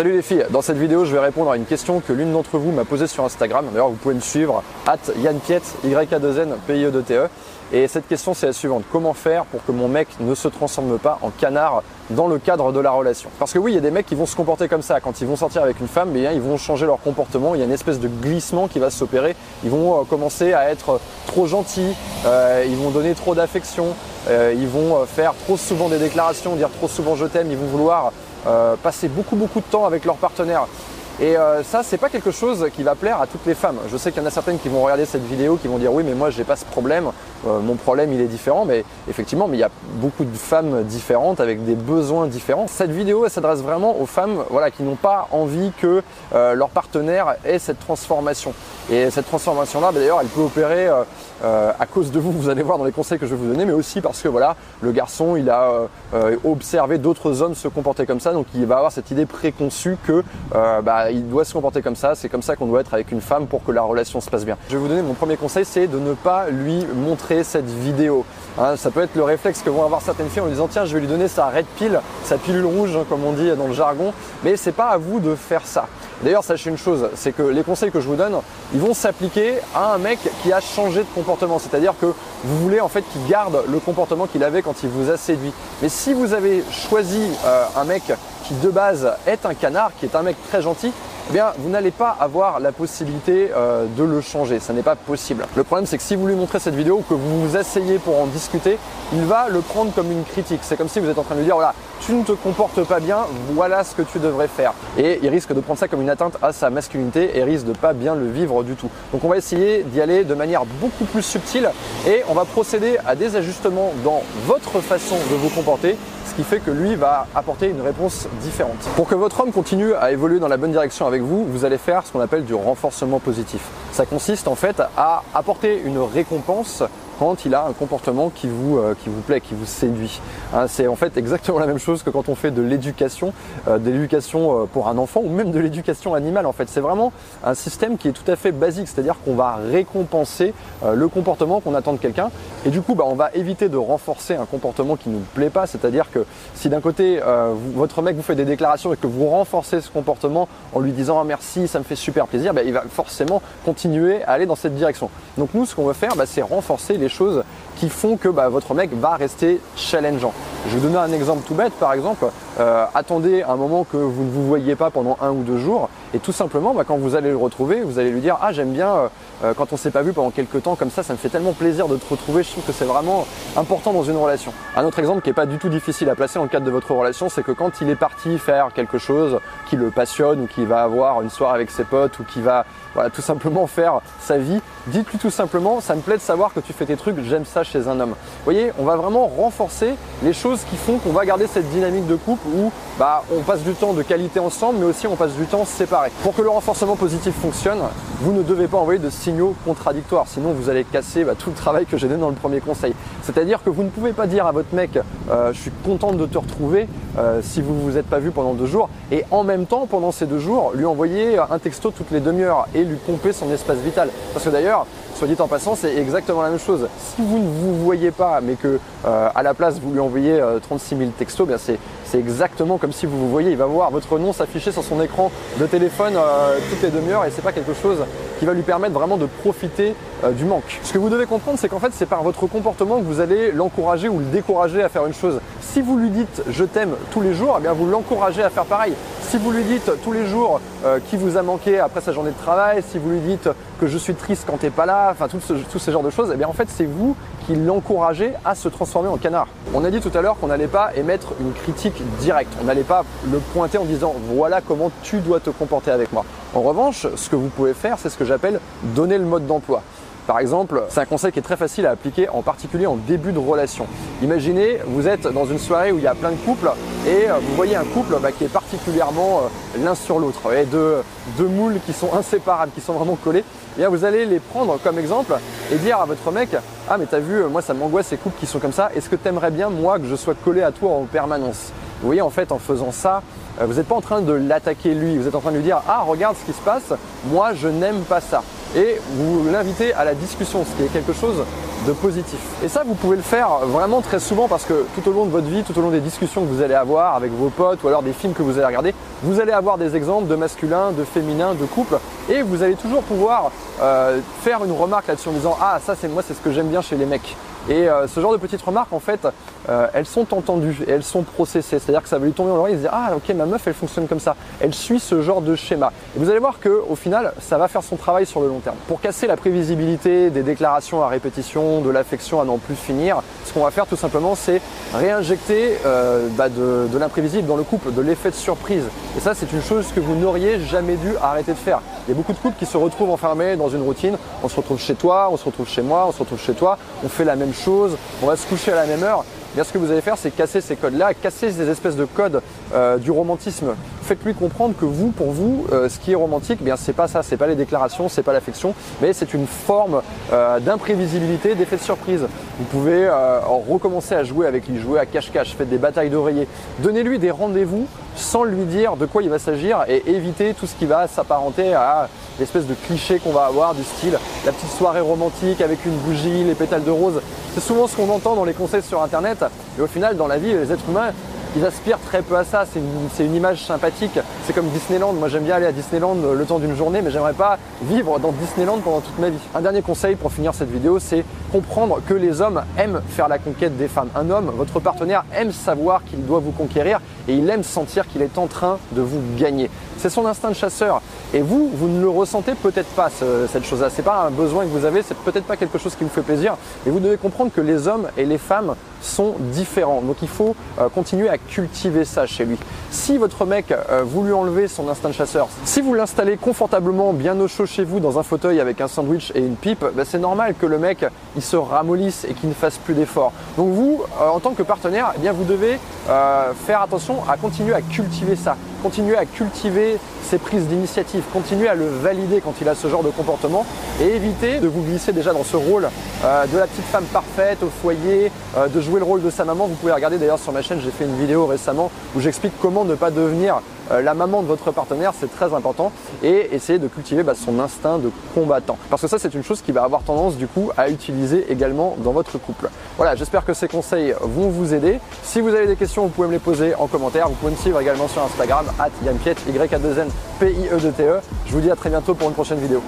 Salut les filles, dans cette vidéo je vais répondre à une question que l'une d'entre vous m'a posée sur Instagram. D'ailleurs vous pouvez me suivre, at YannPiet, y a 2 n p i e d t Et cette question c'est la suivante, comment faire pour que mon mec ne se transforme pas en canard dans le cadre de la relation? Parce que oui, il y a des mecs qui vont se comporter comme ça. Quand ils vont sortir avec une femme, eh bien, ils vont changer leur comportement, il y a une espèce de glissement qui va s'opérer. Ils vont euh, commencer à être trop gentils, euh, ils vont donner trop d'affection, euh, ils vont faire trop souvent des déclarations, dire trop souvent je t'aime, ils vont vouloir euh, passer beaucoup beaucoup de temps avec leur partenaire. Et euh, ça, c'est pas quelque chose qui va plaire à toutes les femmes. Je sais qu'il y en a certaines qui vont regarder cette vidéo, qui vont dire oui, mais moi j'ai pas ce problème, euh, mon problème il est différent. Mais effectivement, mais il y a beaucoup de femmes différentes avec des besoins différents. Cette vidéo, elle s'adresse vraiment aux femmes, voilà, qui n'ont pas envie que leur partenaire ait cette transformation. Et cette transformation-là, bah, d'ailleurs, elle peut opérer à cause de vous. Vous allez voir dans les conseils que je vais vous donner, mais aussi parce que voilà, le garçon, il a observé d'autres hommes se comporter comme ça, donc il va avoir cette idée préconçue que bah, il doit se comporter comme ça, c'est comme ça qu'on doit être avec une femme pour que la relation se passe bien. Je vais vous donner mon premier conseil, c'est de ne pas lui montrer cette vidéo. Hein, ça peut être le réflexe que vont avoir certaines filles en lui disant tiens je vais lui donner sa red pill, sa pilule rouge hein, comme on dit dans le jargon, mais c'est pas à vous de faire ça. D'ailleurs, sachez une chose, c'est que les conseils que je vous donne, ils vont s'appliquer à un mec qui a changé de comportement. C'est-à-dire que vous voulez en fait qu'il garde le comportement qu'il avait quand il vous a séduit. Mais si vous avez choisi euh, un mec de base est un canard, qui est un mec très gentil, eh bien, vous n'allez pas avoir la possibilité euh, de le changer. Ça n'est pas possible. Le problème, c'est que si vous lui montrez cette vidéo que vous vous asseyez pour en discuter, il va le prendre comme une critique. C'est comme si vous êtes en train de lui dire, voilà, tu ne te comportes pas bien, voilà ce que tu devrais faire. Et il risque de prendre ça comme une atteinte à sa masculinité et risque de pas bien le vivre du tout. Donc on va essayer d'y aller de manière beaucoup plus subtile et on va procéder à des ajustements dans votre façon de vous comporter ce qui fait que lui va apporter une réponse différente. Pour que votre homme continue à évoluer dans la bonne direction avec vous, vous allez faire ce qu'on appelle du renforcement positif. Ça consiste en fait à apporter une récompense quand il a un comportement qui vous, euh, qui vous plaît, qui vous séduit. Hein, c'est en fait exactement la même chose que quand on fait de l'éducation, euh, de l'éducation euh, pour un enfant ou même de l'éducation animale. En fait, c'est vraiment un système qui est tout à fait basique, c'est-à-dire qu'on va récompenser le comportement qu'on attend de quelqu'un. Et du coup, bah, on va éviter de renforcer un comportement qui ne nous plaît pas. C'est-à-dire que si d'un côté, votre mec vous fait des déclarations et que vous renforcez ce comportement en lui disant ah, merci, ça me fait super plaisir, bah, il va forcément continuer à aller dans cette direction. Donc nous, ce qu'on veut faire, bah, c'est renforcer les choses qui font que bah, votre mec va rester challengeant. Je vais vous donner un exemple tout bête, par exemple, euh, attendez un moment que vous ne vous voyez pas pendant un ou deux jours, et tout simplement, bah, quand vous allez le retrouver, vous allez lui dire ah j'aime bien euh, quand on s'est pas vu pendant quelques temps comme ça, ça me fait tellement plaisir de te retrouver. Je trouve que c'est vraiment important dans une relation. Un autre exemple qui est pas du tout difficile à placer dans le cadre de votre relation, c'est que quand il est parti faire quelque chose qui le passionne ou qui va avoir une soirée avec ses potes ou qui va voilà, tout simplement faire sa vie, dites-lui tout simplement ça me plaît de savoir que tu fais tes trucs, j'aime ça chez un homme. Vous voyez, on va vraiment renforcer les choses qui font qu'on va garder cette dynamique de couple où bah, on passe du temps de qualité ensemble, mais aussi on passe du temps séparé. Pour que le renforcement positif fonctionne, vous ne devez pas envoyer de signaux contradictoires, sinon vous allez casser bah, tout le travail que j'ai donné dans le premier conseil. C'est-à-dire que vous ne pouvez pas dire à votre mec euh, je suis contente de te retrouver euh, si vous ne vous êtes pas vu pendant deux jours, et en même temps pendant ces deux jours lui envoyer un texto toutes les demi-heures et lui pomper son espace vital. Parce que d'ailleurs, soit dit en passant, c'est exactement la même chose. Si vous ne vous voyez pas, mais que euh, à la place vous lui envoyez 36 euh, 000 textos, bien c'est exactement comme si vous vous voyez, il va voir votre nom s'afficher sur son écran de téléphone euh, toutes les demi-heures et c'est pas quelque chose qui va lui permettre vraiment de profiter du manque. Ce que vous devez comprendre, c'est qu'en fait, c'est par votre comportement que vous allez l'encourager ou le décourager à faire une chose. Si vous lui dites je t'aime tous les jours, eh bien vous l'encouragez à faire pareil. Si vous lui dites tous les jours qui vous a manqué après sa journée de travail, si vous lui dites que je suis triste quand t'es pas là, enfin tous ce, ces genres de choses, eh bien en fait c'est vous qui l'encouragez à se transformer en canard. On a dit tout à l'heure qu'on n'allait pas émettre une critique directe, on n'allait pas le pointer en disant voilà comment tu dois te comporter avec moi. En revanche, ce que vous pouvez faire, c'est ce que j'appelle donner le mode d'emploi. Par exemple, c'est un conseil qui est très facile à appliquer, en particulier en début de relation. Imaginez, vous êtes dans une soirée où il y a plein de couples et euh, vous voyez un couple bah, qui est particulièrement euh, l'un sur l'autre, deux, deux moules qui sont inséparables, qui sont vraiment collés. Et bien vous allez les prendre comme exemple et dire à votre mec Ah, mais t'as vu, moi ça m'angoisse ces couples qui sont comme ça, est-ce que t'aimerais bien, moi, que je sois collé à toi en permanence? Vous voyez, en fait, en faisant ça, euh, vous n'êtes pas en train de l'attaquer lui, vous êtes en train de lui dire Ah, regarde ce qui se passe, moi je n'aime pas ça. Et vous l'invitez à la discussion, ce qui est quelque chose de positif. Et ça, vous pouvez le faire vraiment très souvent parce que tout au long de votre vie, tout au long des discussions que vous allez avoir avec vos potes ou alors des films que vous allez regarder, vous allez avoir des exemples de masculin, de féminin, de couple et vous allez toujours pouvoir euh, faire une remarque là-dessus en disant ah ça c'est moi c'est ce que j'aime bien chez les mecs. Et euh, ce genre de petites remarques, en fait, euh, elles sont entendues et elles sont processées. C'est-à-dire que ça va lui tomber dans l'oreille et se dire Ah, ok, ma meuf, elle fonctionne comme ça. Elle suit ce genre de schéma. Et vous allez voir qu'au final, ça va faire son travail sur le long terme. Pour casser la prévisibilité des déclarations à répétition, de l'affection à n'en plus finir, ce qu'on va faire tout simplement, c'est réinjecter euh, bah, de, de l'imprévisible dans le couple, de l'effet de surprise. Et ça, c'est une chose que vous n'auriez jamais dû arrêter de faire. Il y a beaucoup de couples qui se retrouvent enfermés dans une routine. On se retrouve chez toi, on se retrouve chez moi, on se retrouve chez toi, on fait la même chose, on va se coucher à la même heure. Bien, ce que vous allez faire, c'est casser ces codes-là, casser ces espèces de codes euh, du romantisme. Faites-lui comprendre que vous, pour vous, euh, ce qui est romantique, eh bien c'est pas ça, c'est pas les déclarations, c'est pas l'affection, mais c'est une forme euh, d'imprévisibilité, d'effet de surprise. Vous pouvez recommencer à jouer avec lui, jouer à cache-cache, faites des batailles d'oreiller. Donnez-lui des rendez-vous sans lui dire de quoi il va s'agir et évitez tout ce qui va s'apparenter à l'espèce de cliché qu'on va avoir du style la petite soirée romantique avec une bougie, les pétales de rose. C'est souvent ce qu'on entend dans les conseils sur internet et au final dans la vie les êtres humains ils aspirent très peu à ça. C'est une, image sympathique. C'est comme Disneyland. Moi, j'aime bien aller à Disneyland le temps d'une journée, mais j'aimerais pas vivre dans Disneyland pendant toute ma vie. Un dernier conseil pour finir cette vidéo, c'est comprendre que les hommes aiment faire la conquête des femmes. Un homme, votre partenaire, aime savoir qu'il doit vous conquérir et il aime sentir qu'il est en train de vous gagner. C'est son instinct de chasseur. Et vous, vous ne le ressentez peut-être pas, cette chose-là. C'est pas un besoin que vous avez, c'est peut-être pas quelque chose qui vous fait plaisir. Et vous devez comprendre que les hommes et les femmes sont différents. Donc il faut euh, continuer à cultiver ça chez lui. Si votre mec euh, vous lui enlevez son instinct de chasseur, si vous l'installez confortablement bien au chaud chez vous dans un fauteuil avec un sandwich et une pipe, bah, c'est normal que le mec il se ramollisse et qu'il ne fasse plus d'efforts. Donc vous, euh, en tant que partenaire, eh bien vous devez faire attention à continuer à cultiver ça, continuer à cultiver ses prises d'initiative, continuer à le valider quand il a ce genre de comportement et éviter de vous glisser déjà dans ce rôle de la petite femme parfaite au foyer, de jouer le rôle de sa maman. Vous pouvez regarder d'ailleurs sur ma chaîne, j'ai fait une vidéo récemment où j'explique comment ne pas devenir euh, la maman de votre partenaire, c'est très important, et essayer de cultiver bah, son instinct de combattant. Parce que ça, c'est une chose qui va avoir tendance du coup à utiliser également dans votre couple. Voilà, j'espère que ces conseils vont vous aider. Si vous avez des questions, vous pouvez me les poser en commentaire. Vous pouvez me suivre également sur Instagram, at YanPiet, y a 2 n p i e d t e Je vous dis à très bientôt pour une prochaine vidéo.